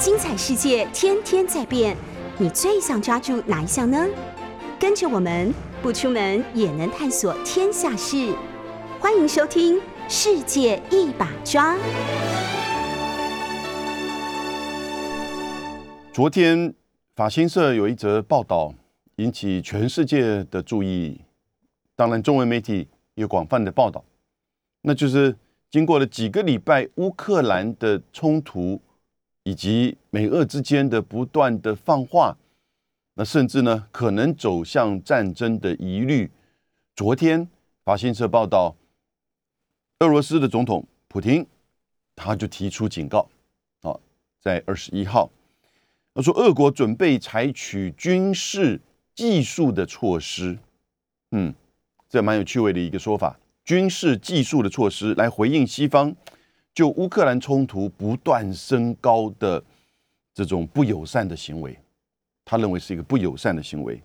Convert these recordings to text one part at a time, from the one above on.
精彩世界天天在变，你最想抓住哪一项呢？跟着我们不出门也能探索天下事，欢迎收听《世界一把抓》。昨天法新社有一则报道引起全世界的注意，当然中文媒体有广泛的报道，那就是经过了几个礼拜乌克兰的冲突以及美俄之间的不断的放话，那甚至呢可能走向战争的疑虑。昨天法新社报道，俄罗斯的总统普京他就提出警告，啊，在二十一号。他说：“俄国准备采取军事技术的措施，嗯，这蛮有趣味的一个说法。军事技术的措施来回应西方就乌克兰冲突不断升高的这种不友善的行为，他认为是一个不友善的行为。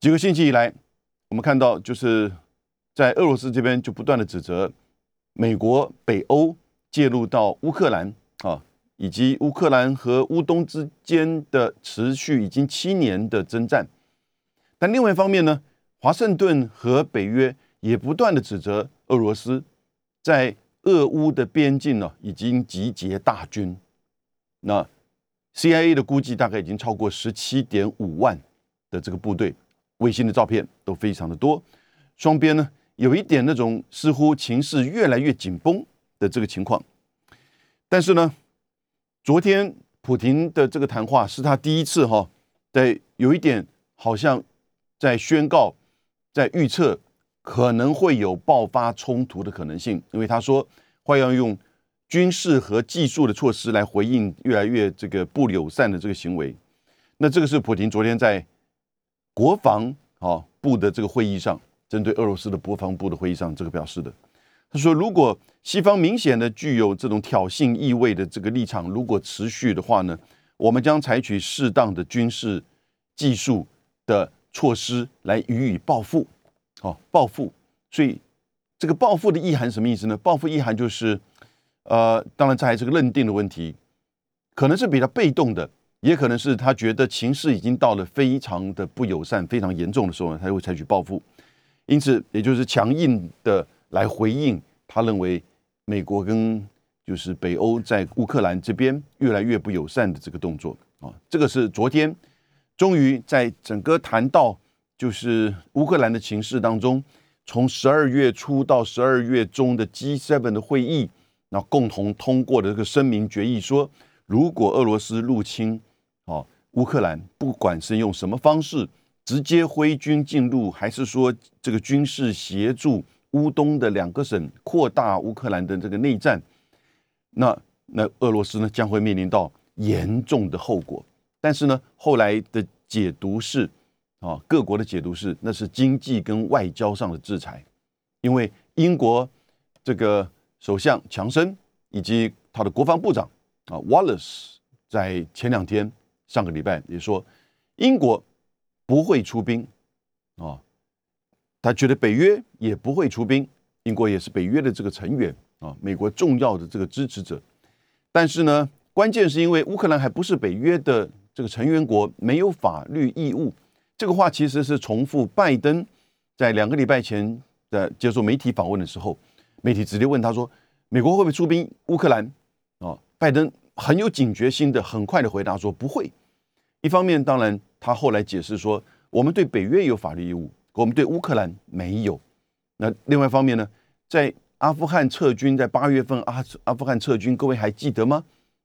几个星期以来，我们看到就是在俄罗斯这边就不断的指责美国、北欧介入到乌克兰啊。”以及乌克兰和乌东之间的持续已经七年的征战，但另外一方面呢，华盛顿和北约也不断的指责俄罗斯在俄乌的边境呢已经集结大军。那 CIA 的估计大概已经超过十七点五万的这个部队，卫星的照片都非常的多。双边呢有一点那种似乎情势越来越紧绷的这个情况，但是呢。昨天普京的这个谈话是他第一次哈，在有一点好像在宣告，在预测可能会有爆发冲突的可能性，因为他说会要用军事和技术的措施来回应越来越这个不友善的这个行为。那这个是普京昨天在国防啊部的这个会议上，针对俄罗斯的国防部的会议上这个表示的。他说：“如果西方明显的具有这种挑衅意味的这个立场，如果持续的话呢，我们将采取适当的军事技术的措施来予以报复。哦，报复。所以这个报复的意涵什么意思呢？报复意涵就是，呃，当然这还是个认定的问题，可能是比较被动的，也可能是他觉得情势已经到了非常的不友善、非常严重的时候呢，他就会采取报复。因此，也就是强硬的。”来回应，他认为美国跟就是北欧在乌克兰这边越来越不友善的这个动作啊，这个是昨天终于在整个谈到就是乌克兰的情势当中，从十二月初到十二月中的 G7 的会议，那共同通过的这个声明决议说，如果俄罗斯入侵啊乌克兰，不管是用什么方式，直接挥军进入，还是说这个军事协助。乌东的两个省扩大乌克兰的这个内战，那那俄罗斯呢将会面临到严重的后果。但是呢，后来的解读是，啊，各国的解读是，那是经济跟外交上的制裁，因为英国这个首相强生以及他的国防部长啊 Wallace 在前两天上个礼拜也说，英国不会出兵啊。他觉得北约也不会出兵，英国也是北约的这个成员啊，美国重要的这个支持者。但是呢，关键是因为乌克兰还不是北约的这个成员国，没有法律义务。这个话其实是重复拜登在两个礼拜前的接受媒体访问的时候，媒体直接问他说：“美国会不会出兵乌克兰？”啊，拜登很有警觉心的，很快的回答说：“不会。”一方面，当然他后来解释说：“我们对北约有法律义务。”我们对乌克兰没有。那另外一方面呢，在阿富汗撤军，在八月份阿阿富汗撤军，各位还记得吗？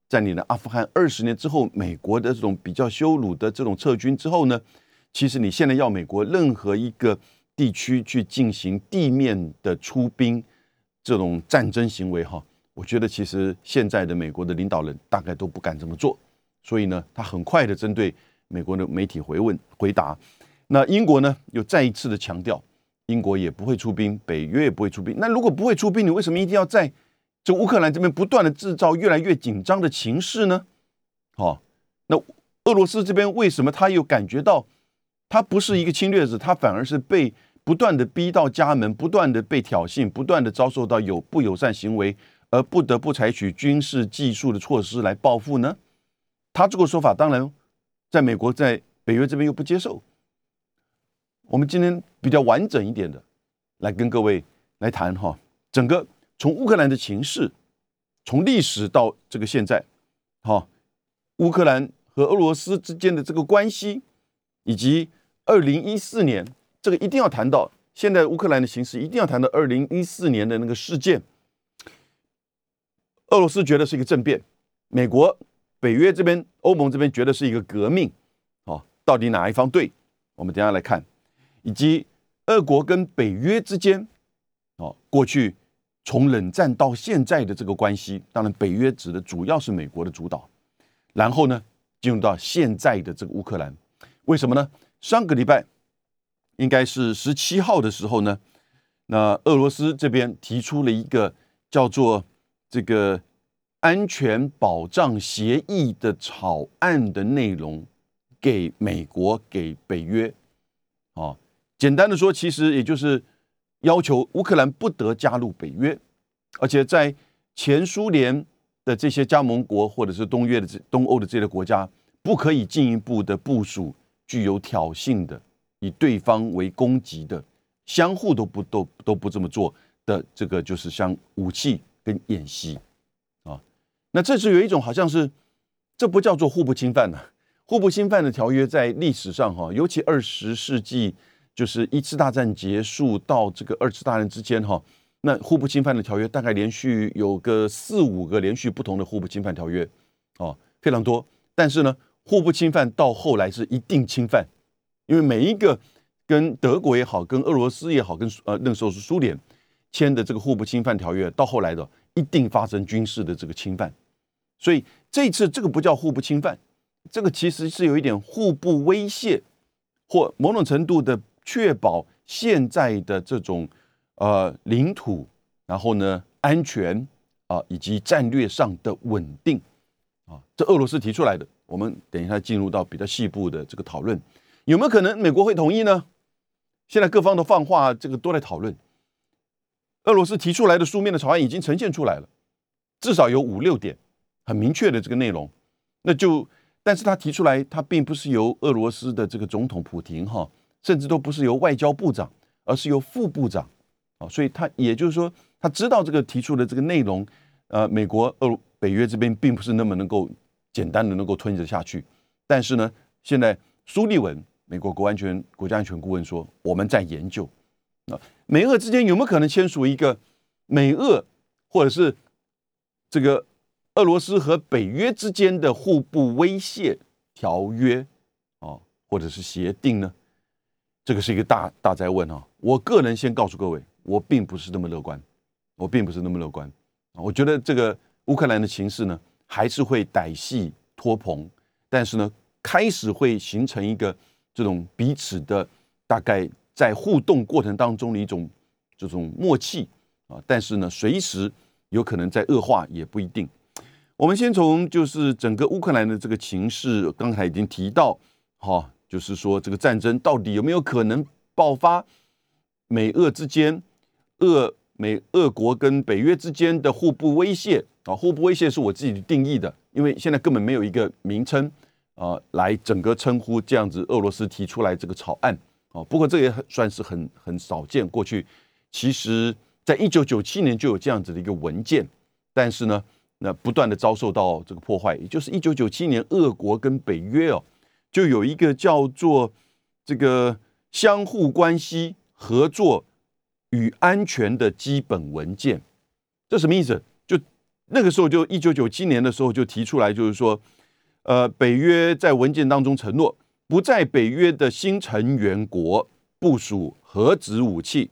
占领了阿富汗二十年之后，美国的这种比较羞辱的这种撤军之后呢，其实你现在要美国任何一个地区去进行地面的出兵这种战争行为哈，我觉得其实现在的美国的领导人大概都不敢这么做。所以呢，他很快的针对美国的媒体回问回答。那英国呢？又再一次的强调，英国也不会出兵，北约也不会出兵。那如果不会出兵，你为什么一定要在这乌克兰这边不断的制造越来越紧张的情势呢？好，那俄罗斯这边为什么他又感觉到他不是一个侵略者，他反而是被不断的逼到家门，不断的被挑衅，不断的遭受到有不友善行为，而不得不采取军事技术的措施来报复呢？他这个说法当然在美国在北约这边又不接受。我们今天比较完整一点的来跟各位来谈哈，整个从乌克兰的情势，从历史到这个现在，哈，乌克兰和俄罗斯之间的这个关系，以及二零一四年这个一定要谈到现在乌克兰的形势，一定要谈到二零一四年的那个事件。俄罗斯觉得是一个政变，美国、北约这边、欧盟这边觉得是一个革命，哦，到底哪一方对？我们等下来看，以及俄国跟北约之间，哦，过去从冷战到现在的这个关系，当然北约指的主要是美国的主导，然后呢，进入到现在的这个乌克兰，为什么呢？上个礼拜应该是十七号的时候呢，那俄罗斯这边提出了一个叫做。这个安全保障协议的草案的内容给美国给北约，啊，简单的说，其实也就是要求乌克兰不得加入北约，而且在前苏联的这些加盟国或者是东约的这东欧的这些国家，不可以进一步的部署具有挑衅的、以对方为攻击的、相互都不都都不这么做的这个就是像武器。跟演习啊，那这是有一种好像是，这不叫做互不侵犯呢？互不侵犯的条约在历史上哈，尤其二十世纪，就是一次大战结束到这个二次大战之间哈，那互不侵犯的条约大概连续有个四五个连续不同的互不侵犯条约哦，非常多。但是呢，互不侵犯到后来是一定侵犯，因为每一个跟德国也好，跟俄罗斯也好，跟呃那时候是苏联。签的这个互不侵犯条约，到后来的一定发生军事的这个侵犯，所以这次这个不叫互不侵犯，这个其实是有一点互不威胁，或某种程度的确保现在的这种呃领土，然后呢安全啊以及战略上的稳定。啊，这俄罗斯提出来的，我们等一下进入到比较细部的这个讨论，有没有可能美国会同意呢？现在各方的放话，这个都在讨论。俄罗斯提出来的书面的草案已经呈现出来了，至少有五六点很明确的这个内容。那就，但是他提出来，他并不是由俄罗斯的这个总统普廷哈，甚至都不是由外交部长，而是由副部长啊。所以他也就是说，他知道这个提出的这个内容，呃，美国、俄、北约这边并不是那么能够简单的能够吞得下去。但是呢，现在苏利文，美国国安全国家安全顾问说，我们在研究。啊，美俄之间有没有可能签署一个美俄或者是这个俄罗斯和北约之间的互不威胁条约啊，或者是协定呢？这个是一个大大灾问啊！我个人先告诉各位，我并不是那么乐观，我并不是那么乐观啊！我觉得这个乌克兰的情势呢，还是会歹戏拖棚，但是呢，开始会形成一个这种彼此的大概。在互动过程当中的一种这种默契啊，但是呢，随时有可能在恶化，也不一定。我们先从就是整个乌克兰的这个情势，刚才已经提到，哈，就是说这个战争到底有没有可能爆发？美俄之间，俄美俄国跟北约之间的互不威胁啊，互不威胁是我自己定义的，因为现在根本没有一个名称啊，来整个称呼这样子。俄罗斯提出来这个草案。啊，不过这也算是很很少见。过去其实，在一九九七年就有这样子的一个文件，但是呢，那不断的遭受到这个破坏。也就是一九九七年，俄国跟北约哦，就有一个叫做这个相互关系合作与安全的基本文件。这什么意思？那个时候，就一九九七年的时候就提出来，就是说，呃，北约在文件当中承诺。不在北约的新成员国部署核子武器，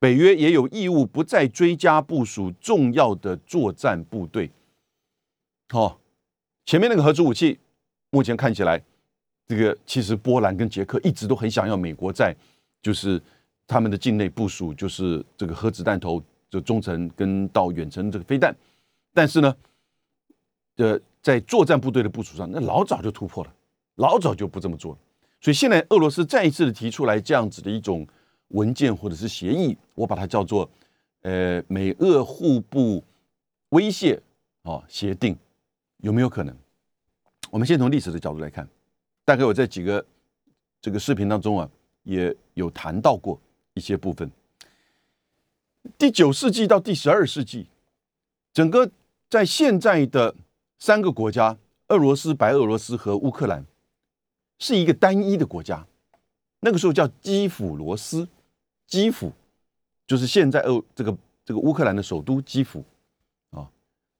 北约也有义务不再追加部署重要的作战部队。好，前面那个核子武器，目前看起来，这个其实波兰跟捷克一直都很想要美国在，就是他们的境内部署，就是这个核子弹头，就中程跟到远程这个飞弹，但是呢，呃，在作战部队的部署上，那老早就突破了。老早就不这么做了，所以现在俄罗斯再一次的提出来这样子的一种文件或者是协议，我把它叫做呃美俄互不威胁啊协定，有没有可能？我们先从历史的角度来看，大概我在几个这个视频当中啊，也有谈到过一些部分。第九世纪到第十二世纪，整个在现在的三个国家——俄罗斯、白俄罗斯和乌克兰，是一个单一的国家。那个时候叫基辅罗斯，基辅就是现在俄这个这个乌克兰的首都基辅啊。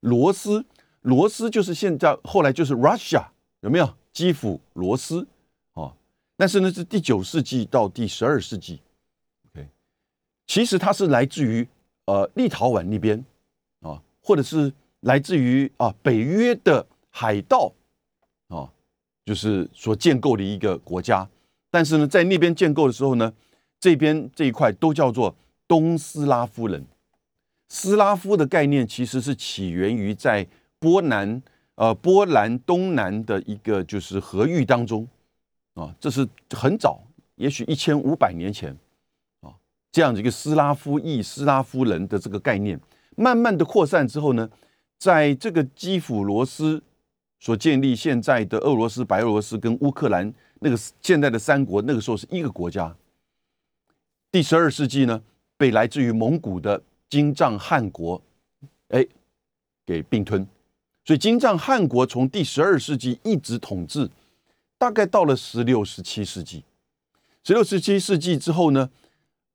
罗斯，罗斯就是现在后来就是 Russia，有没有？基辅罗斯啊。但是呢，是第九世纪到第十二世纪，OK，。其实它是来自于呃立陶宛那边啊，或者是来自于啊北约的海盗啊，就是所建构的一个国家。但是呢，在那边建构的时候呢，这边这一块都叫做东斯拉夫人。斯拉夫的概念其实是起源于在波兰呃波兰东南的一个就是河域当中啊，这是很早，也许一千五百年前啊。这样的一个斯拉夫裔、斯拉夫人的这个概念，慢慢的扩散之后呢，在这个基辅罗斯所建立现在的俄罗斯、白俄罗斯跟乌克兰那个现在的三国，那个时候是一个国家。第十二世纪呢，被来自于蒙古的金帐汗国，哎，给并吞。所以金帐汗国从第十二世纪一直统治，大概到了十六、十七世纪。十六、十七世纪之后呢？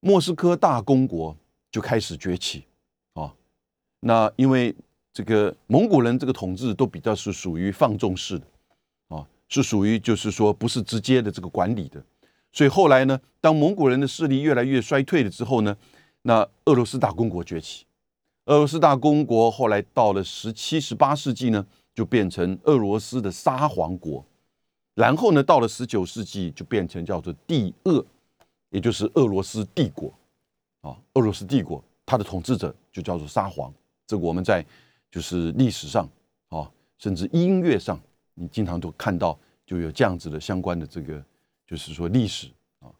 莫斯科大公国就开始崛起，啊，那因为这个蒙古人这个统治都比较是属于放纵式的，啊，是属于就是说不是直接的这个管理的，所以后来呢，当蒙古人的势力越来越衰退了之后呢，那俄罗斯大公国崛起，俄罗斯大公国后来到了十七、十八世纪呢，就变成俄罗斯的沙皇国，然后呢，到了十九世纪就变成叫做帝俄。也就是俄罗斯帝国，啊，俄罗斯帝国，它的统治者就叫做沙皇。这个我们在就是历史上啊，甚至音乐上，你经常都看到就有这样子的相关的这个，就是说历史啊。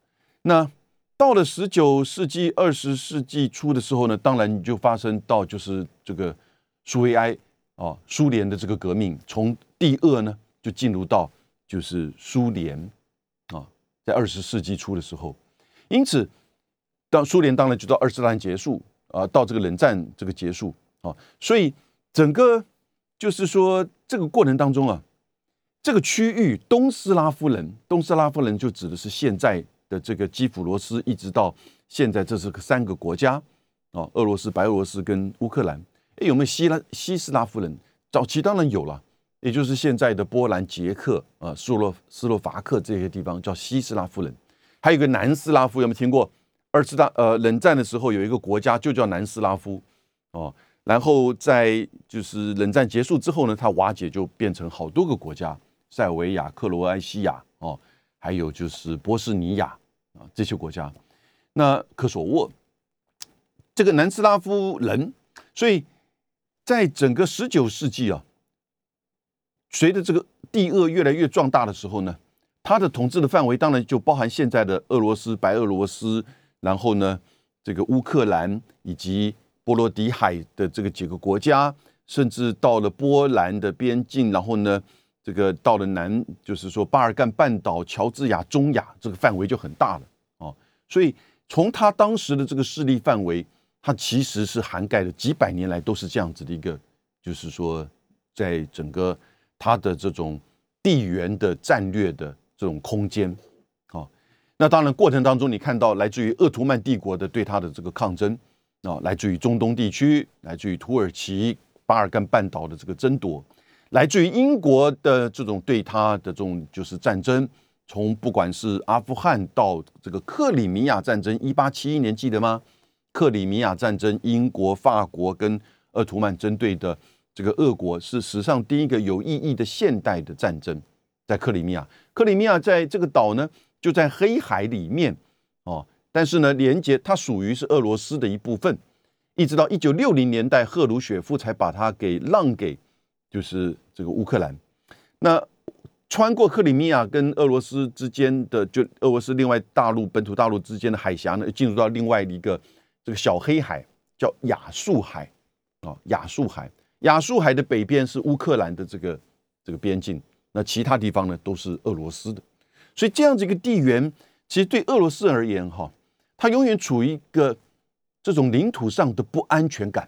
那到了十九世纪、二十世纪初的时候呢，当然你就发生到就是这个苏维埃啊，苏联的这个革命，从第二呢就进入到就是苏联啊，在二十世纪初的时候。因此，当苏联当然就到二次大战结束啊，到这个冷战这个结束啊，所以整个就是说这个过程当中啊，这个区域东斯拉夫人，东斯拉夫人就指的是现在的这个基辅罗斯，一直到现在这是三个国家啊，俄罗斯、白俄罗斯跟乌克兰。哎，有没有希拉西斯拉夫人？早期当然有了，也就是现在的波兰、捷克啊、斯洛斯洛伐克这些地方叫西斯拉夫人。还有一个南斯拉夫，有没有听过？二次大呃冷战的时候，有一个国家就叫南斯拉夫哦。然后在就是冷战结束之后呢，它瓦解就变成好多个国家，塞尔维亚、克罗埃西亚哦，还有就是波斯尼亚啊这些国家。那科索沃这个南斯拉夫人，所以在整个十九世纪啊，随着这个地恶越来越壮大的时候呢。它的统治的范围当然就包含现在的俄罗斯、白俄罗斯，然后呢，这个乌克兰以及波罗的海的这个几个国家，甚至到了波兰的边境，然后呢，这个到了南，就是说巴尔干半岛、乔治亚、中亚，这个范围就很大了哦。所以从他当时的这个势力范围，它其实是涵盖了几百年来都是这样子的一个，就是说在整个它的这种地缘的战略的。这种空间，啊，那当然过程当中，你看到来自于鄂图曼帝国的对他的这个抗争，啊，来自于中东地区，来自于土耳其巴尔干半岛的这个争夺，来自于英国的这种对他的这种就是战争，从不管是阿富汗到这个克里米亚战争，一八七一年记得吗？克里米亚战争，英国、法国跟鄂图曼针对的这个俄国是史上第一个有意义的现代的战争。在克里米亚，克里米亚在这个岛呢，就在黑海里面。但是呢，连接它属于是俄罗斯的一部分，一直到一九六零年代，赫鲁雪夫才把它给让给就是这个乌克兰。那穿过克里米亚跟俄罗斯之间的，就俄罗斯另外大陆本土大陆之间的海峡呢，进入到另外一个这个小黑海，叫亚速海啊。亚速海，亚速海的北边是乌克兰的这个这个边境。那其他地方呢都是俄罗斯的。所以这样子一个地缘，其实对俄罗斯而言，哈，它永远处于一个这种领土上的不安全感，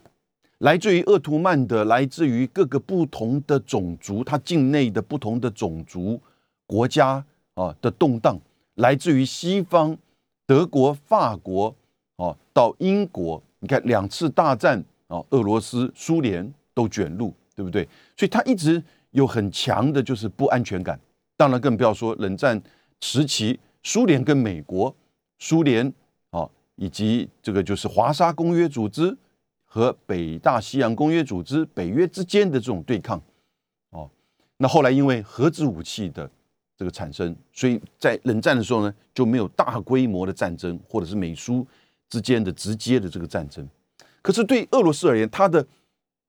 来自于鄂图曼的，来自于各个不同的种族，它境内的不同的种族国家啊的动荡，来自于西方德国、法国啊到英国，你看两次大战啊，俄罗斯、苏联都卷入，对不对？所以它一直有很强的就是不安全感。当然更不要说冷战。时期，苏联跟美国、苏联，以及这个就是华沙公约组织和北大西洋公约组织北约之间的这种对抗，哦，那后来因为核子武器的这个产生，所以在冷战的时候呢，就没有大规模的战争，或者是美苏之间的直接的这个战争。可是对俄罗斯而言，它的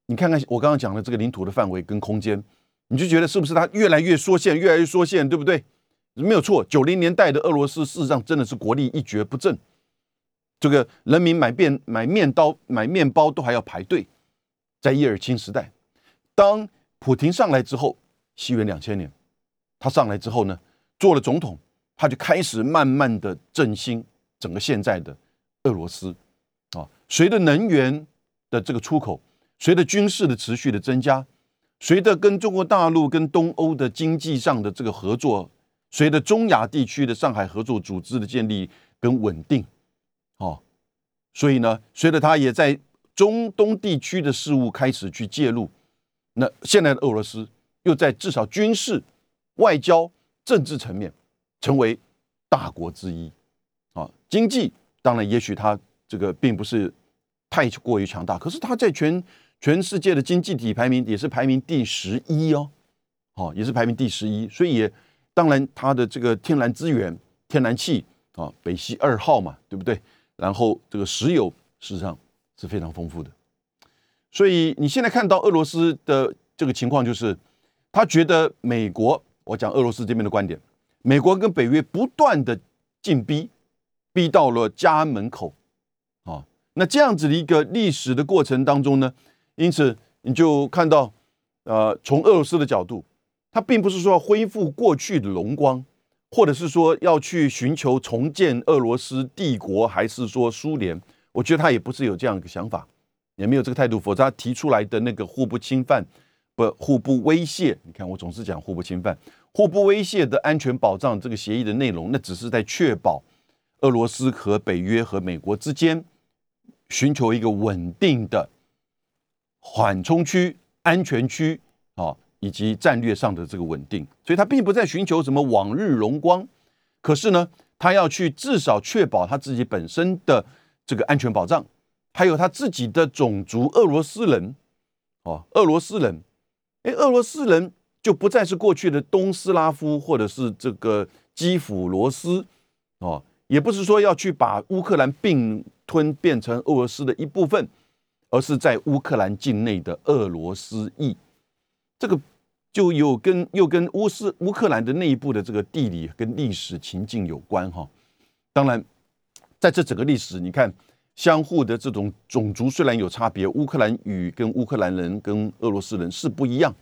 你看看我刚刚讲的这个领土的范围跟空间，你就觉得是不是它越来越缩限，越来越缩限，对不对？没有错，九零年代的俄罗斯事实上真的是国力一蹶不振，这个人民买面买面刀买面包都还要排队。在叶尔钦时代，当普京上来之后，西元两千年，他上来之后呢，做了总统，他就开始慢慢的振兴整个现在的俄罗斯啊。随着能源的这个出口，随着军事的持续的增加，随着跟中国大陆跟东欧的经济上的这个合作。随着中亚地区的上海合作组织的建立跟稳定，哦，所以呢，随着他也在中东地区的事务开始去介入，那现在的俄罗斯又在至少军事、外交、政治层面成为大国之一，啊，经济当然也许它这个并不是太过于强大，可是它在全全世界的经济体排名也是排名第十一哦，哦，也是排名第十一，所以也。当然，它的这个天然资源、天然气啊，北溪二号嘛，对不对？然后这个石油事实上是非常丰富的。所以你现在看到俄罗斯的这个情况，就是他觉得美国，我讲俄罗斯这边的观点，美国跟北约不断的进逼，逼到了家门口啊。那这样子的一个历史的过程当中呢，因此你就看到，呃，从俄罗斯的角度。他并不是说要恢复过去的荣光，或者是说要去寻求重建俄罗斯帝国，还是说苏联？我觉得他也不是有这样一个想法，也没有这个态度。否则他提出来的那个互不侵犯、不互不威胁，你看我总是讲互不侵犯、互不威胁的安全保障这个协议的内容，那只是在确保俄罗斯和北约和美国之间寻求一个稳定的缓冲区、安全区啊。以及战略上的这个稳定，所以他并不在寻求什么往日荣光，可是呢，他要去至少确保他自己本身的这个安全保障，还有他自己的种族俄罗斯人，哦，俄罗斯人，哎，俄罗斯人就不再是过去的东斯拉夫或者是这个基辅罗斯，哦，也不是说要去把乌克兰并吞变成俄罗斯的一部分，而是在乌克兰境内的俄罗斯裔。这个就有跟又跟乌斯乌克兰的内部的这个地理跟历史情境有关哈。当然，在这整个历史，你看相互的这种种族虽然有差别，乌克兰语跟乌克兰人跟俄罗斯人是不一样，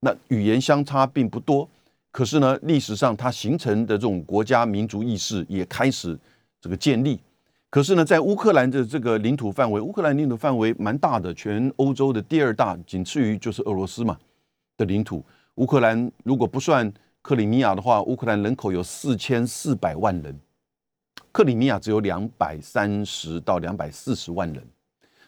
那语言相差并不多。可是呢，历史上它形成的这种国家民族意识也开始这个建立。可是呢，在乌克兰的这个领土范围，乌克兰领土范围蛮大的，全欧洲的第二大，仅次于就是俄罗斯嘛。的领土，乌克兰如果不算克里米亚的话，乌克兰人口有四千四百万人，克里米亚只有两百三十到两百四十万人，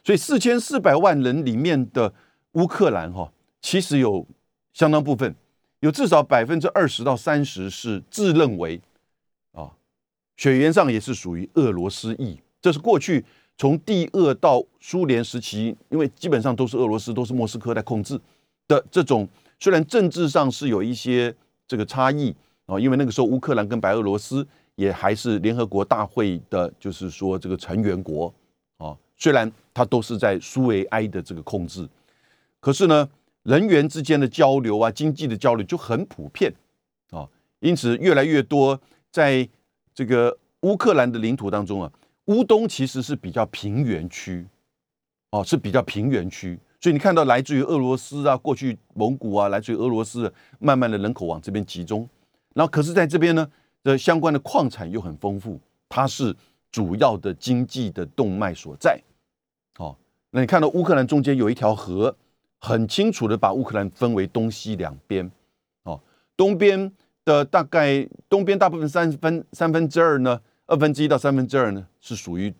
所以四千四百万人里面的乌克兰哈，其实有相当部分，有至少百分之二十到三十是自认为啊，血缘上也是属于俄罗斯裔，这是过去从第二到苏联时期，因为基本上都是俄罗斯，都是莫斯科在控制。的这种虽然政治上是有一些这个差异啊，因为那个时候乌克兰跟白俄罗斯也还是联合国大会的，就是说这个成员国啊，虽然它都是在苏维埃的这个控制，可是呢，人员之间的交流啊，经济的交流就很普遍啊，因此越来越多在这个乌克兰的领土当中啊，乌东其实是比较平原区哦，是比较平原区。所以你看到来自于俄罗斯啊，过去蒙古啊，来自于俄罗斯，慢慢的人口往这边集中。然后可是在这边呢，的相关的矿产又很丰富，它是主要的经济的动脉所在。好，那你看到乌克兰中间有一条河，很清楚的把乌克兰分为东西两边。哦，东边的大概东边大部分三分三分之二呢，二分之一到三分之二呢是属于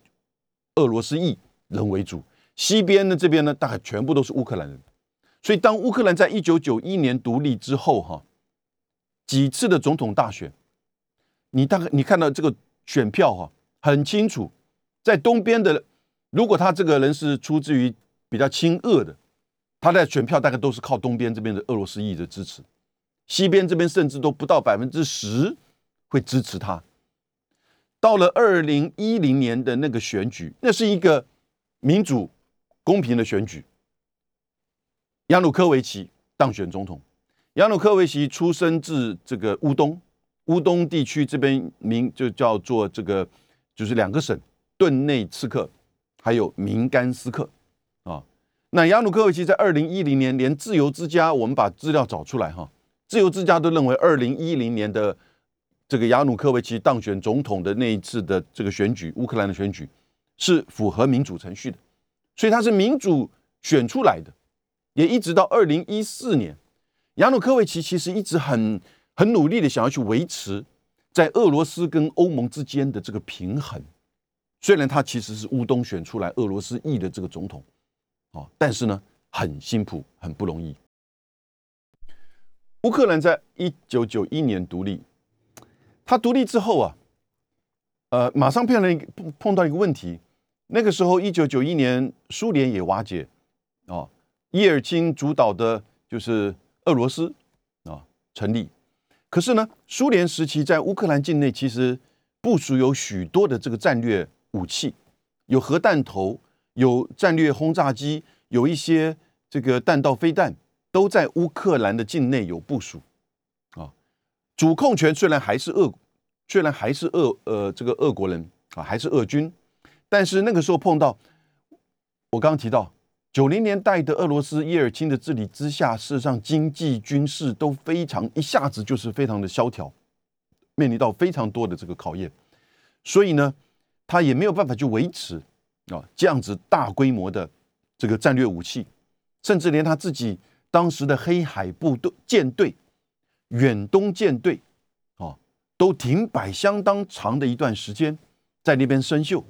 俄罗斯裔人为主。西边的，这边呢，大概全部都是乌克兰人，所以当乌克兰在一九九一年独立之后，哈，几次的总统大选，你大概你看到这个选票哈，很清楚，在东边的，如果他这个人是出自于比较亲俄的，他的选票大概都是靠东边这边的俄罗斯裔的支持，西边这边甚至都不到百分之十会支持他。到了二零一零年的那个选举，那是一个民主。公平的选举，亚努科维奇当选总统。亚努科维奇出生自这个乌东，乌东地区这边名就叫做这个，就是两个省顿内茨克还有明甘斯克啊。那亚努科维奇在二零一零年，连自由之家，我们把资料找出来哈，自由之家都认为二零一零年的这个亚努科维奇当选总统的那一次的这个选举，乌克兰的选举是符合民主程序的。所以他是民主选出来的，也一直到二零一四年，亚努科维奇其实一直很很努力的想要去维持在俄罗斯跟欧盟之间的这个平衡。虽然他其实是乌东选出来俄罗斯裔的这个总统，哦，但是呢很辛苦，很不容易。乌克兰在一九九一年独立，他独立之后啊，呃，马上碰了一个碰到一个问题。那个时候，一九九一年，苏联也瓦解，啊，叶尔钦主导的就是俄罗斯啊成立。可是呢，苏联时期在乌克兰境内其实部署有许多的这个战略武器，有核弹头，有战略轰炸机，有一些这个弹道飞弹都在乌克兰的境内有部署，啊，主控权虽然还是俄，虽然还是俄呃这个俄国人啊，还是俄军。但是那个时候碰到，我刚刚提到九零年代的俄罗斯叶尔钦的治理之下，事实上经济、军事都非常一下子就是非常的萧条，面临到非常多的这个考验，所以呢，他也没有办法去维持啊这样子大规模的这个战略武器，甚至连他自己当时的黑海部队舰队、远东舰队啊，都停摆相当长的一段时间，在那边生锈。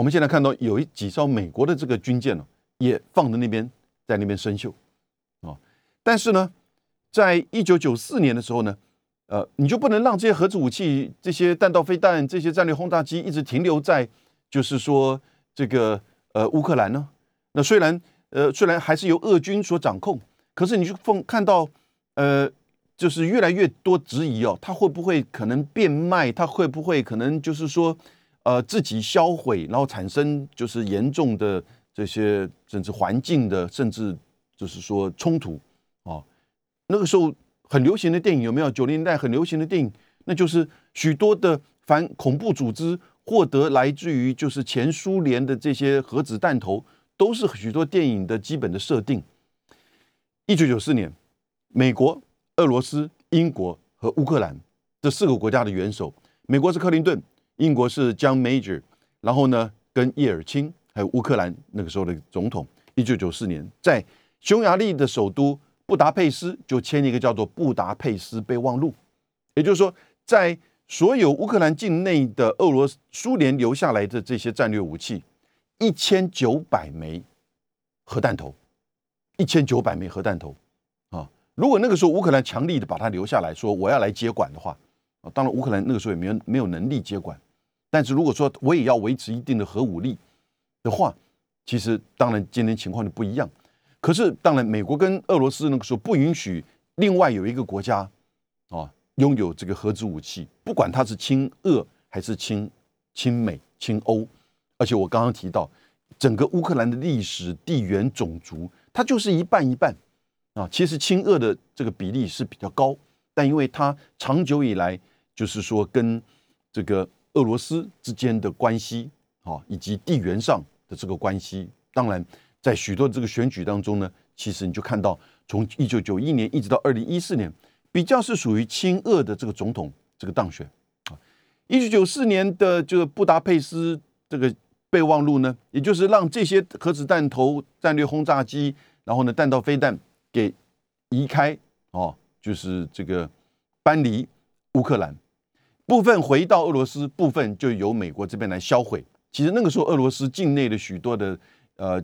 我们现在看到有一几艘美国的这个军舰呢，也放在那边，在那边生锈，啊，但是呢，在一九九四年的时候呢，呃，你就不能让这些核子武器、这些弹道飞弹、这些战略轰炸机一直停留在，就是说这个呃乌克兰呢？那虽然呃虽然还是由俄军所掌控，可是你就奉看到呃，就是越来越多质疑哦，它会不会可能变卖？它会不会可能就是说？呃，自己销毁，然后产生就是严重的这些甚至环境的，甚至就是说冲突啊。那个时候很流行的电影有没有？九零年代很流行的电影，那就是许多的反恐怖组织获得来自于就是前苏联的这些核子弹头，都是许多电影的基本的设定。一九九四年，美国、俄罗斯、英国和乌克兰这四个国家的元首，美国是克林顿。英国是将 Major，然后呢，跟叶尔钦还有乌克兰那个时候的总统，一九九四年在匈牙利的首都布达佩斯就签了一个叫做《布达佩斯备忘录》，也就是说，在所有乌克兰境内的俄罗斯苏联留下来的这些战略武器，一千九百枚核弹头，一千九百枚核弹头啊！如果那个时候乌克兰强力的把它留下来说我要来接管的话，啊，当然乌克兰那个时候也没有没有能力接管。但是如果说我也要维持一定的核武力的话，其实当然今天情况就不一样。可是当然，美国跟俄罗斯那个时候不允许另外有一个国家啊拥有这个核子武器，不管它是亲俄还是亲亲美亲欧。而且我刚刚提到，整个乌克兰的历史、地缘、种族，它就是一半一半啊。其实亲俄的这个比例是比较高，但因为它长久以来就是说跟这个。俄罗斯之间的关系啊，以及地缘上的这个关系，当然在许多这个选举当中呢，其实你就看到，从一九九一年一直到二零一四年，比较是属于亲俄的这个总统这个当选啊。一九九四年的这个布达佩斯这个备忘录呢，也就是让这些核子弹头、战略轰炸机，然后呢弹道飞弹给移开哦，就是这个搬离乌克兰部分回到俄罗斯，部分就由美国这边来销毁。其实那个时候，俄罗斯境内的许多的呃。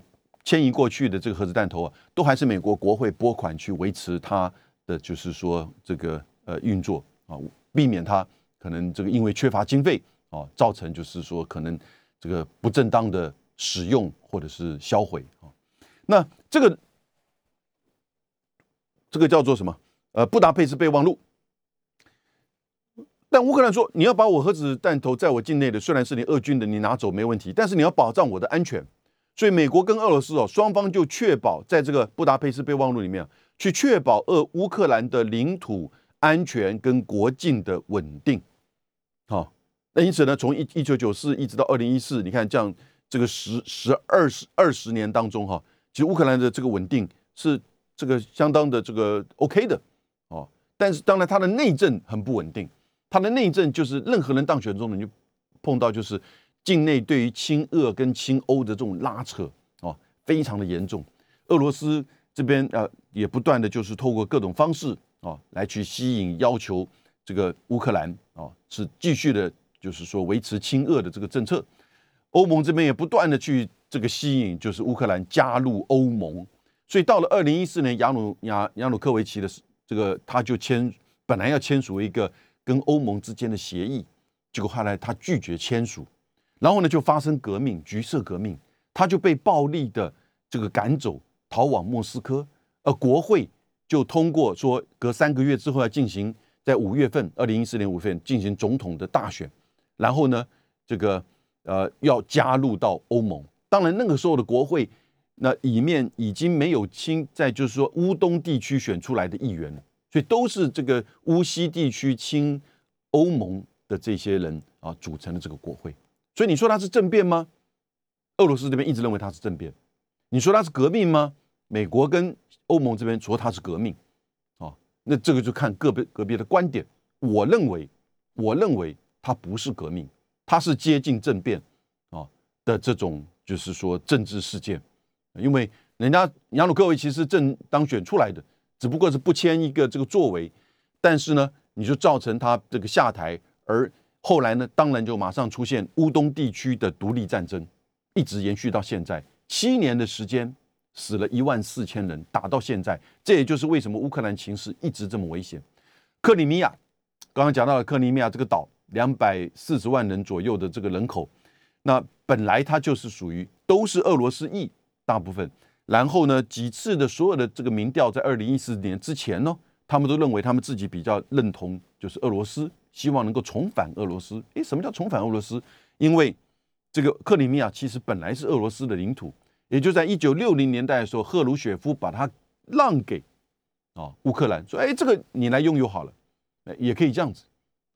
迁移过去的这个核子弹头啊，都还是美国国会拨款去维持它的，就是说这个呃运作啊，避免它可能这个因为缺乏经费啊，造成就是说可能这个不正当的使用或者是销毁啊。那这个这个叫做什么？呃，布达佩斯备忘录。但乌克兰说，你要把我核子弹头在我境内的，虽然是你俄军的，你拿走没问题，但是你要保障我的安全。所以美国跟俄罗斯哦，双方就确保在这个布达佩斯备忘录里面，去确保俄乌克兰的领土安全跟国境的稳定。好，那因此呢，从一一九九四一直到二零一四，你看这样这个十十二十二十年当中哈，其实乌克兰的这个稳定是这个相当的这个 OK 的哦。但是当然它的内政很不稳定，它的内政就是任何人当选中，你就碰到就是。境内对于亲俄跟亲欧的这种拉扯哦，非常的严重。俄罗斯这边呃也不断的就是透过各种方式哦来去吸引要求这个乌克兰哦是继续的，就是说维持亲俄的这个政策。欧盟这边也不断的去这个吸引，就是乌克兰加入欧盟。所以到了二零一四年，亚努亚亚努科维奇的这个他就签本来要签署一个跟欧盟之间的协议，结果后来他拒绝签署。然后呢，就发生革命，橘色革命，他就被暴力的这个赶走，逃往莫斯科。而国会就通过说，隔三个月之后要进行，在五月份，二零一四年五月份进行总统的大选。然后呢，这个呃要加入到欧盟。当然那个时候的国会，那里面已经没有亲在就是说乌东地区选出来的议员了，所以都是这个乌西地区亲欧盟的这些人啊组成的这个国会。所以你说它是政变吗？俄罗斯这边一直认为它是政变。你说它是革命吗？美国跟欧盟这边说它是革命。啊，那这个就看个别个别的观点。我认为，我认为它不是革命，它是接近政变啊的这种，就是说政治事件。因为人家杨鲁科维奇是正当选出来的，只不过是不签一个这个作为，但是呢，你就造成他这个下台而。后来呢，当然就马上出现乌东地区的独立战争，一直延续到现在七年的时间，死了一万四千人，打到现在，这也就是为什么乌克兰情势一直这么危险。克里米亚，刚刚讲到了克里米亚这个岛，两百四十万人左右的这个人口，那本来它就是属于都是俄罗斯裔大部分，然后呢，几次的所有的这个民调在二零一四年之前呢，他们都认为他们自己比较认同就是俄罗斯。希望能够重返俄罗斯。诶，什么叫重返俄罗斯？因为这个克里米亚其实本来是俄罗斯的领土，也就在一九六零年代的时候，赫鲁雪夫把它让给啊乌克兰，说：“哎，这个你来拥有好了，也可以这样子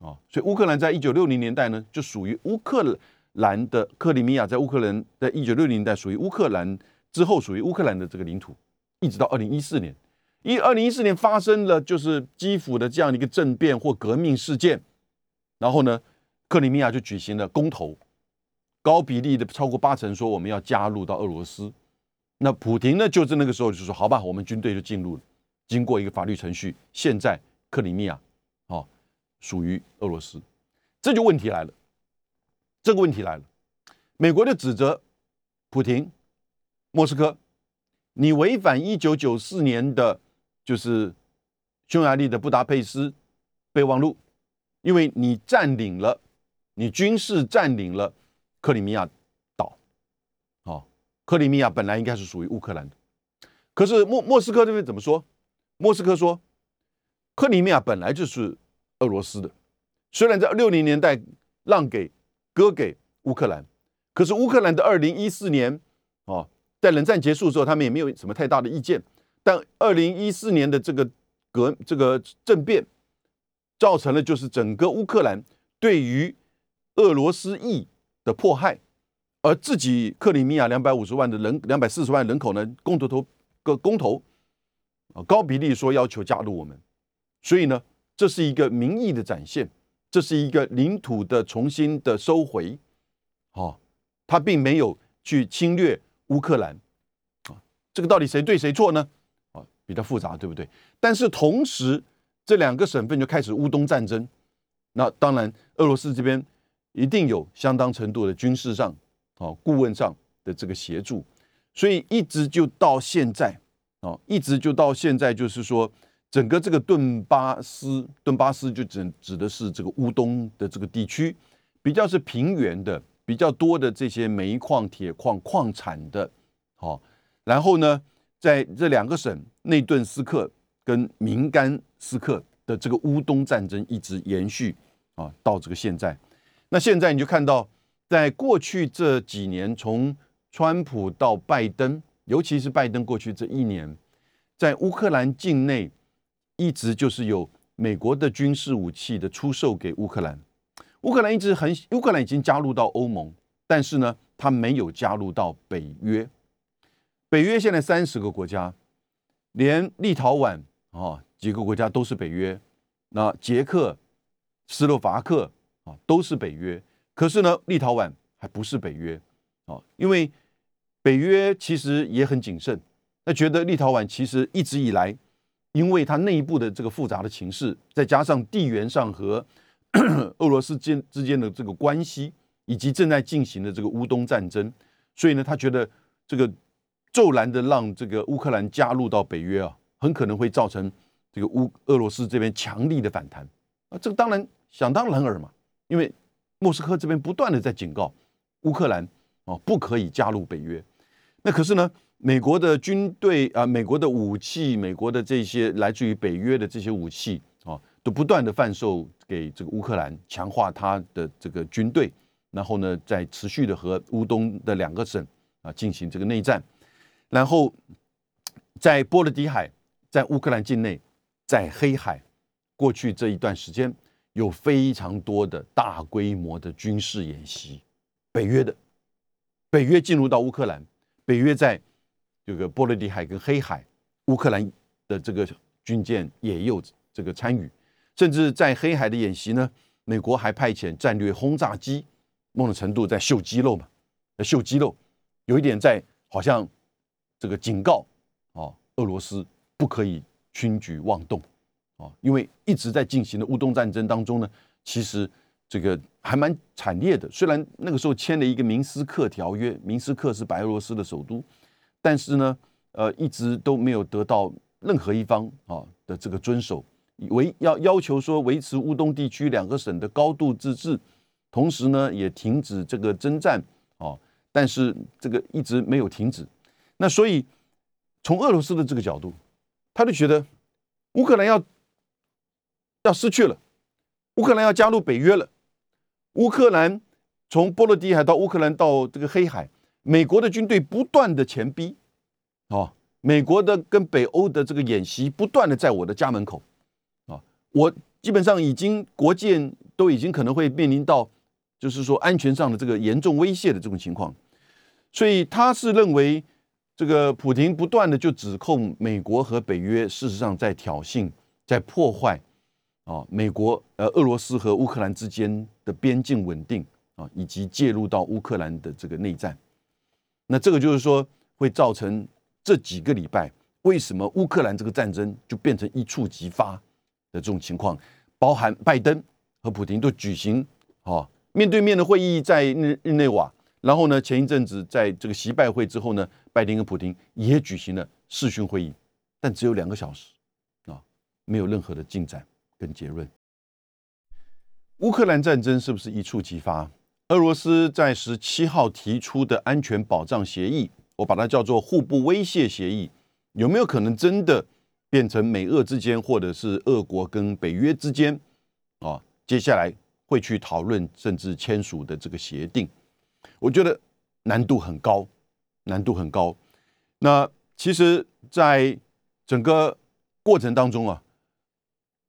啊。”所以乌克兰在一九六零年代呢，就属于乌克兰的克里米亚，在乌克兰在一九六零年代属于乌克兰之后属于乌克兰的这个领土，一直到二零一四年，一二零一四年发生了就是基辅的这样的一个政变或革命事件。然后呢，克里米亚就举行了公投，高比例的超过八成说我们要加入到俄罗斯。那普京呢，就是那个时候就说好吧，我们军队就进入了，经过一个法律程序，现在克里米亚哦属于俄罗斯。这就问题来了，这个问题来了，美国就指责普京，莫斯科，你违反一九九四年的，就是匈牙利的布达佩斯备忘录。因为你占领了，你军事占领了克里米亚岛，哦，克里米亚本来应该是属于乌克兰的，可是莫莫斯科这边怎么说？莫斯科说，克里米亚本来就是俄罗斯的，虽然在六零年代让给割给乌克兰，可是乌克兰的二零一四年，哦，在冷战结束之后，他们也没有什么太大的意见，但二零一四年的这个革这个政变。造成了就是整个乌克兰对于俄罗斯裔的迫害，而自己克里米亚两百五十万的人，两百四十万人口呢，公投投个公投，啊，高比例说要求加入我们，所以呢，这是一个民意的展现，这是一个领土的重新的收回，哦，他并没有去侵略乌克兰，啊，这个到底谁对谁错呢？啊，比较复杂，对不对？但是同时，这两个省份就开始乌东战争，那当然，俄罗斯这边一定有相当程度的军事上。哦，顾问上的这个协助，所以一直就到现在，哦，一直就到现在，就是说，整个这个顿巴斯，顿巴斯就指指的是这个乌东的这个地区，比较是平原的，比较多的这些煤矿、铁矿、矿产的，好，然后呢，在这两个省内顿斯克跟明甘斯克的这个乌东战争一直延续啊，到这个现在，那现在你就看到。在过去这几年，从川普到拜登，尤其是拜登过去这一年，在乌克兰境内一直就是有美国的军事武器的出售给乌克兰。乌克兰一直很，乌克兰已经加入到欧盟，但是呢，它没有加入到北约。北约现在三十个国家，连立陶宛啊几个国家都是北约，那捷克、斯洛伐克啊都是北约。可是呢，立陶宛还不是北约，哦，因为北约其实也很谨慎，那觉得立陶宛其实一直以来，因为它内部的这个复杂的情势，再加上地缘上和 俄罗斯间之间的这个关系，以及正在进行的这个乌东战争，所以呢，他觉得这个骤然的让这个乌克兰加入到北约啊，很可能会造成这个乌俄罗斯这边强力的反弹啊，这个当然想当然尔嘛，因为。莫斯科这边不断的在警告乌克兰啊，不可以加入北约。那可是呢，美国的军队啊，美国的武器，美国的这些来自于北约的这些武器不断的贩售给这个乌克兰，强化他的这个军队。然后呢，在持续的和乌东的两个省啊进行这个内战。然后在波罗的海，在乌克兰境内，在黑海，过去这一段时间。有非常多的大规模的军事演习，北约的，北约进入到乌克兰，北约在这个波罗的海跟黑海，乌克兰的这个军舰也有这个参与，甚至在黑海的演习呢，美国还派遣战略轰炸机，某种程度在秀肌肉嘛，在秀肌肉，有一点在好像这个警告啊，俄罗斯不可以轻举妄动。啊，因为一直在进行的乌东战争当中呢，其实这个还蛮惨烈的。虽然那个时候签了一个明斯克条约，明斯克是白俄罗斯的首都，但是呢，呃，一直都没有得到任何一方啊的这个遵守，维要要求说维持乌东地区两个省的高度自治，同时呢也停止这个征战啊，但是这个一直没有停止。那所以从俄罗斯的这个角度，他就觉得乌克兰要。要失去了，乌克兰要加入北约了。乌克兰从波罗的海到乌克兰到这个黑海，美国的军队不断的前逼，哦，美国的跟北欧的这个演习不断的在我的家门口，我基本上已经国建都已经可能会面临到，就是说安全上的这个严重威胁的这种情况，所以他是认为这个普京不断的就指控美国和北约事实上在挑衅，在破坏。啊，美国、呃，俄罗斯和乌克兰之间的边境稳定啊，以及介入到乌克兰的这个内战，那这个就是说会造成这几个礼拜为什么乌克兰这个战争就变成一触即发的这种情况，包含拜登和普京都举行啊面对面的会议在日日内瓦，然后呢，前一阵子在这个习拜会之后呢，拜登跟普京也举行了视讯会议，但只有两个小时啊，没有任何的进展。跟结论，乌克兰战争是不是一触即发？俄罗斯在十七号提出的安全保障协议，我把它叫做互不威胁协议，有没有可能真的变成美俄之间，或者是俄国跟北约之间啊？接下来会去讨论甚至签署的这个协定，我觉得难度很高，难度很高。那其实，在整个过程当中啊。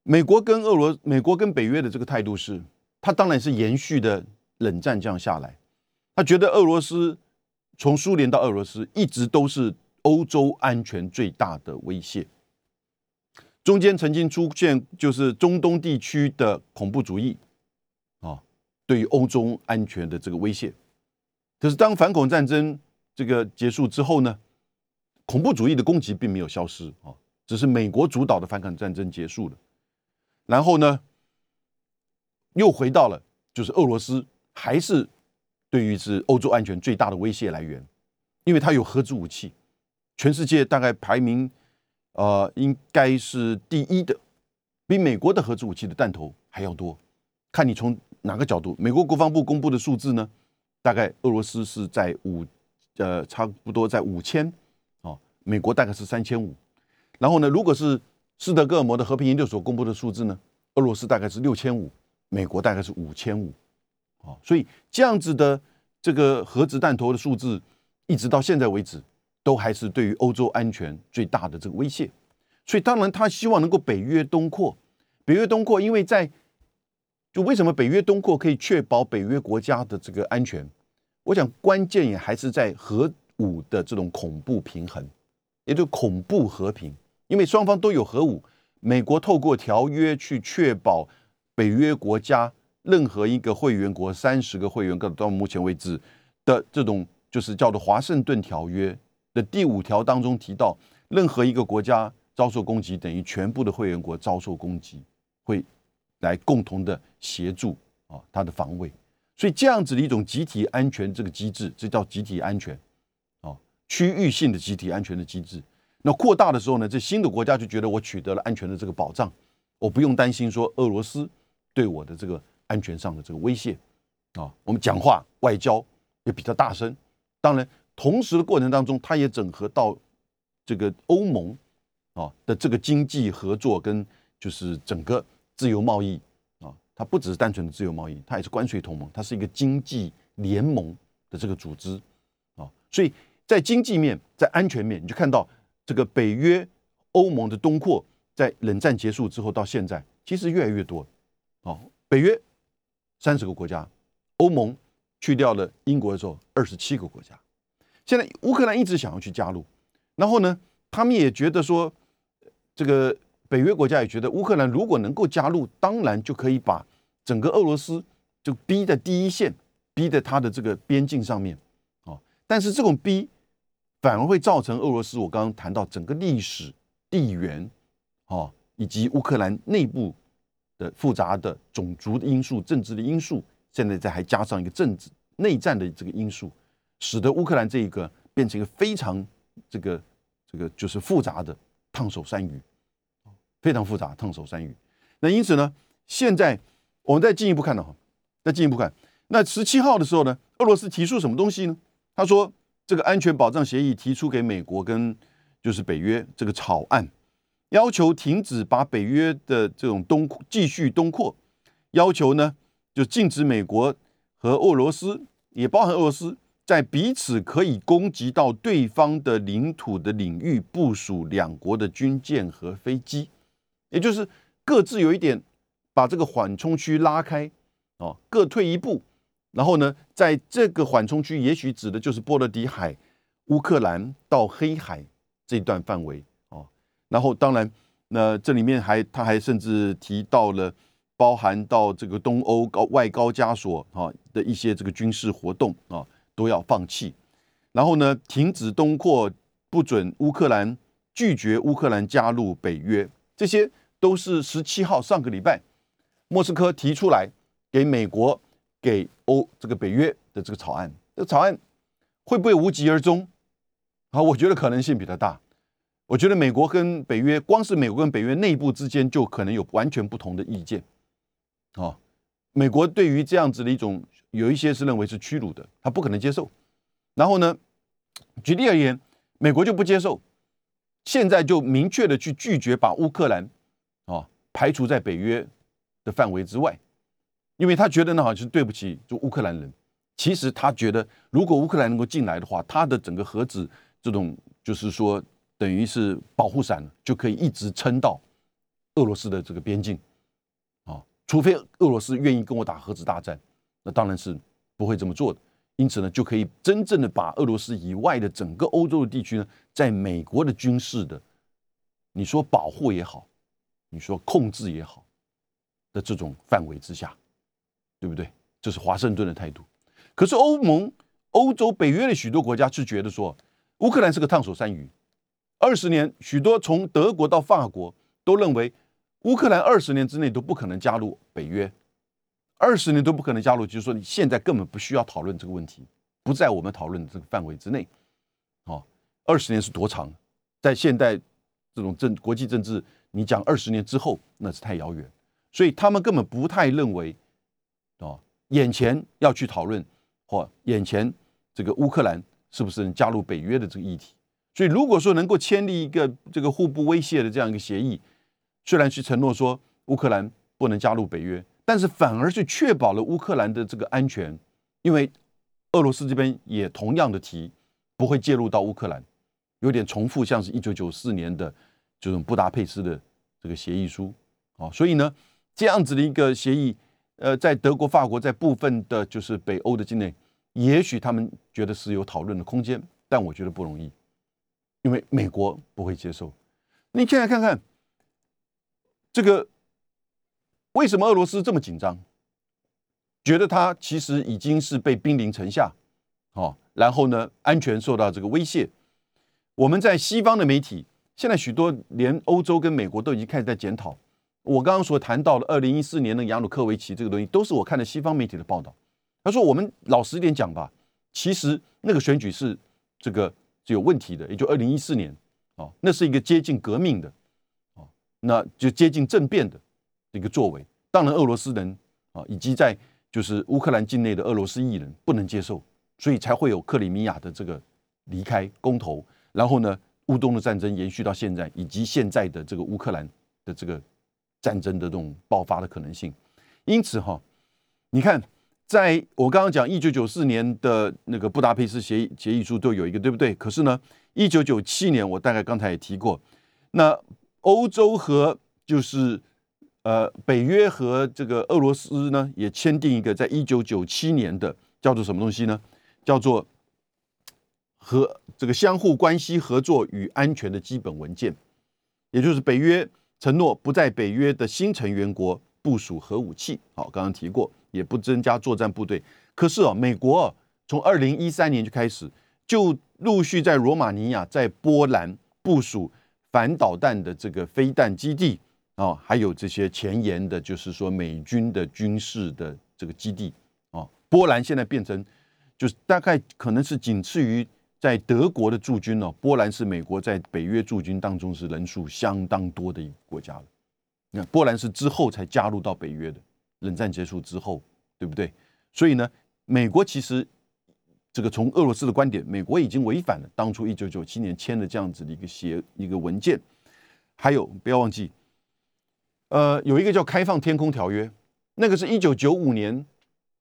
美国跟俄罗，美国跟北约的这个态度是，他当然是延续的冷战这样下来，他觉得俄罗斯从苏联到俄罗斯一直都是欧洲安全最大的威胁。中间曾经出现就是中东地区的恐怖主义，啊，对于欧洲安全的这个威胁。可是当反恐战争这个结束之后呢，恐怖主义的攻击并没有消失啊，只是美国主导的反恐战争结束了。然后呢，又回到了就是俄罗斯还是对于是欧洲安全最大的威胁来源，因为它有核子武器，全世界大概排名。呃，应该是第一的，比美国的核子武器的弹头还要多。看你从哪个角度。美国国防部公布的数字呢，大概俄罗斯是在五，呃，差不多在五千，哦，美国大概是三千五。然后呢，如果是斯德哥尔摩的和平研究所公布的数字呢，俄罗斯大概是六千五，美国大概是五千五，哦，所以这样子的这个核子弹头的数字，一直到现在为止。都还是对于欧洲安全最大的这个威胁，所以当然他希望能够北约东扩。北约东扩，因为在就为什么北约东扩可以确保北约国家的这个安全？我想关键也还是在核武的这种恐怖平衡，也就恐怖和平。因为双方都有核武，美国透过条约去确保北约国家任何一个会员国三十个会员国到目前为止的这种就是叫做华盛顿条约。的第五条当中提到，任何一个国家遭受攻击，等于全部的会员国遭受攻击，会来共同的协助啊，它的防卫。所以这样子的一种集体安全这个机制，这叫集体安全啊，区域性的集体安全的机制。那扩大的时候呢，这新的国家就觉得我取得了安全的这个保障，我不用担心说俄罗斯对我的这个安全上的这个威胁啊。我们讲话外交也比较大声，当然。同时的过程当中，它也整合到这个欧盟啊的这个经济合作跟就是整个自由贸易啊，它不只是单纯的自由贸易，它也是关税同盟，它是一个经济联盟的这个组织啊。所以在经济面，在安全面，你就看到这个北约欧盟的东扩，在冷战结束之后到现在，其实越来越多啊。北约三十个国家，欧盟去掉了英国的时候，二十七个国家。现在乌克兰一直想要去加入，然后呢，他们也觉得说，这个北约国家也觉得乌克兰如果能够加入，当然就可以把整个俄罗斯就逼在第一线，逼在他的这个边境上面啊。但是这种逼反而会造成俄罗斯，我刚刚谈到整个历史、地缘啊，以及乌克兰内部的复杂的种族的因素、政治的因素，现在在还加上一个政治内战的这个因素。使得乌克兰这一个变成一个非常这个这个就是复杂的烫手山芋，非常复杂烫手山芋。那因此呢，现在我们再进一步看的哈，再进一步看，那十七号的时候呢，俄罗斯提出什么东西呢？他说这个安全保障协议提出给美国跟就是北约这个草案，要求停止把北约的这种东继续东扩，要求呢就禁止美国和俄罗斯，也包含俄罗斯。在彼此可以攻击到对方的领土的领域部署两国的军舰和飞机，也就是各自有一点把这个缓冲区拉开，哦，各退一步，然后呢，在这个缓冲区，也许指的就是波罗的海、乌克兰到黑海这段范围，哦，然后当然，那这里面还他还甚至提到了包含到这个东欧高外高加索啊的一些这个军事活动啊。都要放弃，然后呢，停止东扩，不准乌克兰拒绝乌克兰加入北约，这些都是十七号上个礼拜莫斯科提出来给美国、给欧这个北约的这个草案。这草案会不会无疾而终？啊，我觉得可能性比较大。我觉得美国跟北约，光是美国跟北约内部之间就可能有完全不同的意见。啊，美国对于这样子的一种。有一些是认为是屈辱的，他不可能接受。然后呢，举例而言，美国就不接受，现在就明确的去拒绝把乌克兰啊排除在北约的范围之外，因为他觉得呢好像是对不起就乌克兰人。其实他觉得，如果乌克兰能够进来的话，他的整个核子这种就是说等于是保护伞就可以一直撑到俄罗斯的这个边境啊，除非俄罗斯愿意跟我打核子大战。那当然是不会这么做的，因此呢，就可以真正的把俄罗斯以外的整个欧洲的地区呢，在美国的军事的，你说保护也好，你说控制也好，的这种范围之下，对不对？这是华盛顿的态度。可是欧盟、欧洲、北约的许多国家是觉得说，乌克兰是个烫手山芋。二十年，许多从德国到法国都认为，乌克兰二十年之内都不可能加入北约，二十年都不可能加入，就是说你现在根本不需要讨论这个问题，不在我们讨论的这个范围之内。哦，二十年是多长？在现代这种政国际政治，你讲二十年之后，那是太遥远，所以他们根本不太认为，哦，眼前要去讨论或眼前这个乌克兰是不是能加入北约的这个议题。所以，如果说能够签立一个这个互不威胁的这样一个协议，虽然是承诺说乌克兰不能加入北约，但是反而是确保了乌克兰的这个安全，因为俄罗斯这边也同样的提不会介入到乌克兰，有点重复，像是一九九四年的这种布达佩斯的这个协议书啊。所以呢，这样子的一个协议，呃，在德国、法国在部分的就是北欧的境内，也许他们觉得是有讨论的空间，但我觉得不容易。因为美国不会接受，你现在看看这个为什么俄罗斯这么紧张？觉得他其实已经是被兵临城下，哦，然后呢，安全受到这个威胁。我们在西方的媒体，现在许多连欧洲跟美国都已经开始在检讨。我刚刚所谈到的二零一四年的亚努科维奇这个东西，都是我看的西方媒体的报道。他说：“我们老实一点讲吧，其实那个选举是这个。”是有问题的，也就二零一四年，哦，那是一个接近革命的，哦，那就接近政变的一个作为。当然，俄罗斯人啊，以及在就是乌克兰境内的俄罗斯艺人不能接受，所以才会有克里米亚的这个离开公投，然后呢，乌东的战争延续到现在，以及现在的这个乌克兰的这个战争的这种爆发的可能性。因此哈，你看。在我刚刚讲一九九四年的那个布达佩斯协议协议书都有一个对不对？可是呢，一九九七年我大概刚才也提过，那欧洲和就是呃北约和这个俄罗斯呢也签订一个在一九九七年的叫做什么东西呢？叫做和这个相互关系合作与安全的基本文件，也就是北约承诺不在北约的新成员国部署核武器。好，刚刚提过。也不增加作战部队，可是哦，美国从二零一三年就开始，就陆续在罗马尼亚、在波兰部署反导弹的这个飞弹基地哦，还有这些前沿的，就是说美军的军事的这个基地啊。波兰现在变成，就是大概可能是仅次于在德国的驻军哦。波兰是美国在北约驻军当中是人数相当多的一个国家了。你看，波兰是之后才加入到北约的。冷战结束之后，对不对？所以呢，美国其实这个从俄罗斯的观点，美国已经违反了当初一九九七年签的这样子的一个协一个文件。还有不要忘记，呃，有一个叫《开放天空条约》，那个是一九九五年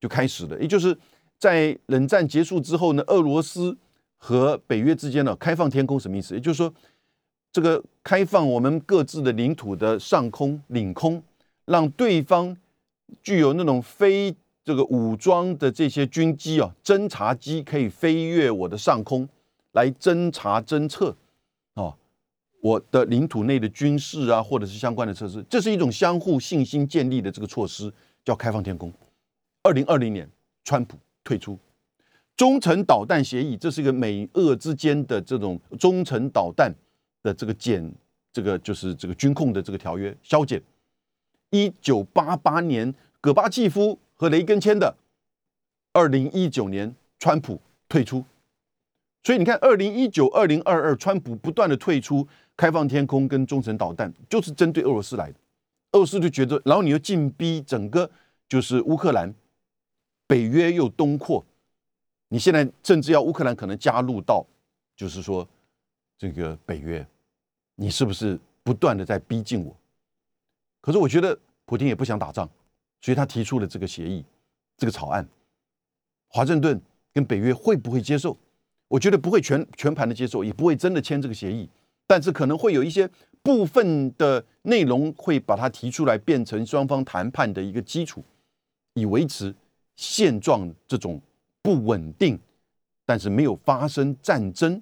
就开始的，也就是在冷战结束之后呢，俄罗斯和北约之间呢开放天空什么意思？也就是说，这个开放我们各自的领土的上空领空，让对方。具有那种非这个武装的这些军机啊，侦察机可以飞越我的上空来侦察侦测啊，我的领土内的军事啊，或者是相关的设施，这是一种相互信心建立的这个措施，叫开放天空。二零二零年，川普退出中程导弹协议，这是一个美俄之间的这种中程导弹的这个减，这个就是这个军控的这个条约削减。一九八八年，戈巴契夫和雷根签的；二零一九年，川普退出。所以你看，二零一九、二零二二，川普不断的退出开放天空跟中程导弹，就是针对俄罗斯来的。俄罗斯就觉得，然后你又进逼整个就是乌克兰，北约又东扩，你现在甚至要乌克兰可能加入到，就是说这个北约，你是不是不断的在逼近我？可是我觉得普京也不想打仗，所以他提出了这个协议，这个草案。华盛顿跟北约会不会接受？我觉得不会全全盘的接受，也不会真的签这个协议。但是可能会有一些部分的内容会把它提出来变成双方谈判的一个基础以维持现状这种不稳定但是没有发生战争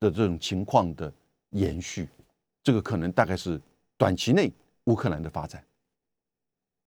的这种情况的延续。这个可能大概是短期内乌克兰的发展。